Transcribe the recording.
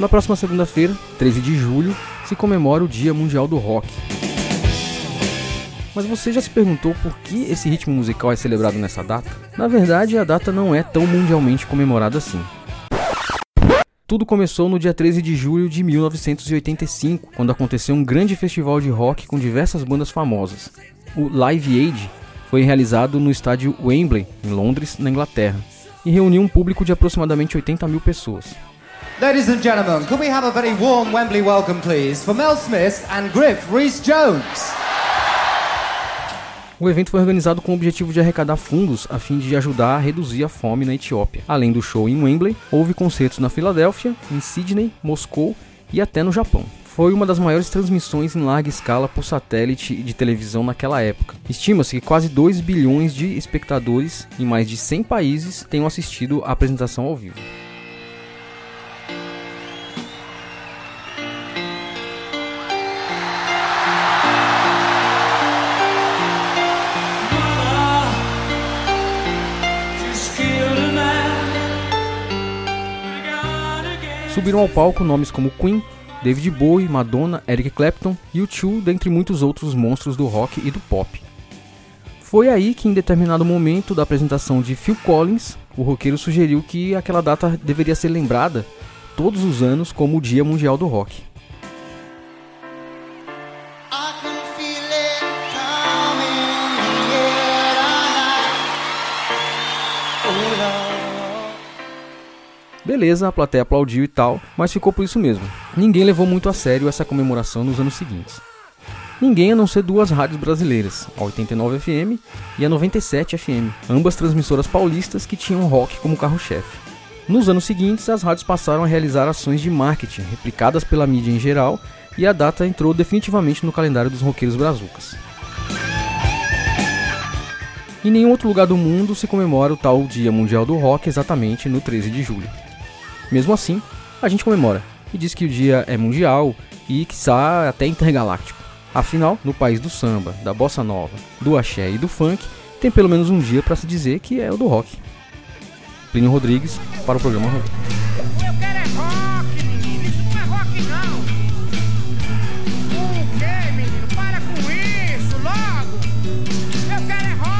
Na próxima segunda-feira, 13 de julho, se comemora o Dia Mundial do Rock. Mas você já se perguntou por que esse ritmo musical é celebrado nessa data? Na verdade, a data não é tão mundialmente comemorada assim. Tudo começou no dia 13 de julho de 1985, quando aconteceu um grande festival de rock com diversas bandas famosas. O Live Aid foi realizado no estádio Wembley, em Londres, na Inglaterra, e reuniu um público de aproximadamente 80 mil pessoas. Ladies and gentlemen, could we have a very warm Wembley welcome, please, for Mel Smith and Griff Rhys Jones? O evento foi organizado com o objetivo de arrecadar fundos a fim de ajudar a reduzir a fome na Etiópia. Além do show em Wembley, houve concertos na Filadélfia, em Sydney, Moscou e até no Japão. Foi uma das maiores transmissões em larga escala por satélite de televisão naquela época. Estima-se que quase 2 bilhões de espectadores em mais de 100 países tenham assistido à apresentação ao vivo. Subiram ao palco nomes como Queen, David Bowie, Madonna, Eric Clapton e U2, dentre muitos outros monstros do rock e do pop. Foi aí que, em determinado momento da apresentação de Phil Collins, o roqueiro sugeriu que aquela data deveria ser lembrada todos os anos como o Dia Mundial do Rock. Beleza, a plateia aplaudiu e tal, mas ficou por isso mesmo. Ninguém levou muito a sério essa comemoração nos anos seguintes. Ninguém a não ser duas rádios brasileiras, a 89 FM e a 97 FM, ambas transmissoras paulistas que tinham rock como carro-chefe. Nos anos seguintes, as rádios passaram a realizar ações de marketing replicadas pela mídia em geral e a data entrou definitivamente no calendário dos roqueiros brazucas. Em nenhum outro lugar do mundo se comemora o tal Dia Mundial do Rock exatamente no 13 de julho. Mesmo assim, a gente comemora e diz que o dia é mundial e que está até intergaláctico. Afinal, no país do samba, da bossa nova, do axé e do funk, tem pelo menos um dia para se dizer que é o do rock. Plínio Rodrigues para o programa Rock. Eu é rock, menino. Isso não é rock, não. O menino? Para com isso, logo. Eu quero é rock.